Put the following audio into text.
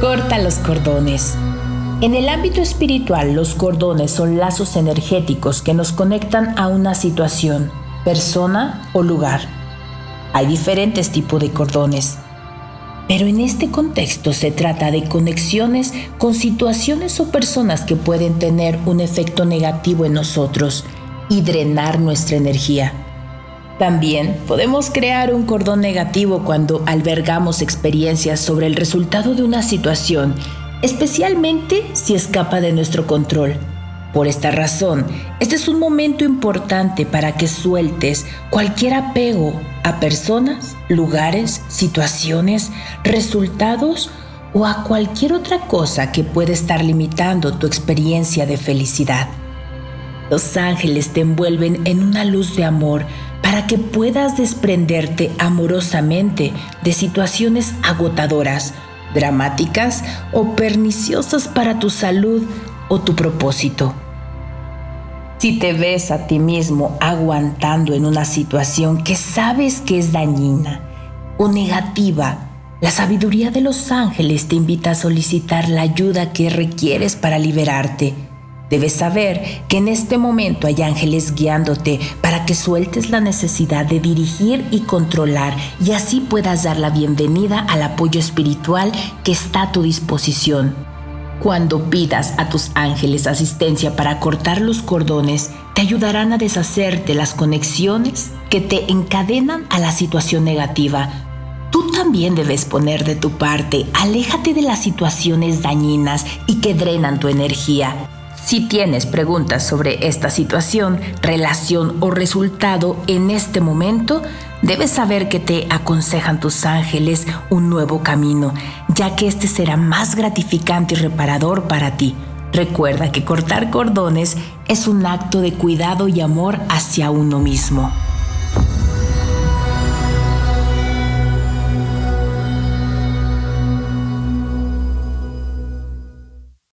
Corta los cordones. En el ámbito espiritual, los cordones son lazos energéticos que nos conectan a una situación, persona o lugar. Hay diferentes tipos de cordones, pero en este contexto se trata de conexiones con situaciones o personas que pueden tener un efecto negativo en nosotros y drenar nuestra energía. También podemos crear un cordón negativo cuando albergamos experiencias sobre el resultado de una situación, especialmente si escapa de nuestro control. Por esta razón, este es un momento importante para que sueltes cualquier apego a personas, lugares, situaciones, resultados o a cualquier otra cosa que pueda estar limitando tu experiencia de felicidad. Los ángeles te envuelven en una luz de amor para que puedas desprenderte amorosamente de situaciones agotadoras, dramáticas o perniciosas para tu salud o tu propósito. Si te ves a ti mismo aguantando en una situación que sabes que es dañina o negativa, la sabiduría de los ángeles te invita a solicitar la ayuda que requieres para liberarte Debes saber que en este momento hay ángeles guiándote para que sueltes la necesidad de dirigir y controlar y así puedas dar la bienvenida al apoyo espiritual que está a tu disposición. Cuando pidas a tus ángeles asistencia para cortar los cordones, te ayudarán a deshacerte las conexiones que te encadenan a la situación negativa. Tú también debes poner de tu parte, aléjate de las situaciones dañinas y que drenan tu energía. Si tienes preguntas sobre esta situación, relación o resultado en este momento, debes saber que te aconsejan tus ángeles un nuevo camino, ya que este será más gratificante y reparador para ti. Recuerda que cortar cordones es un acto de cuidado y amor hacia uno mismo.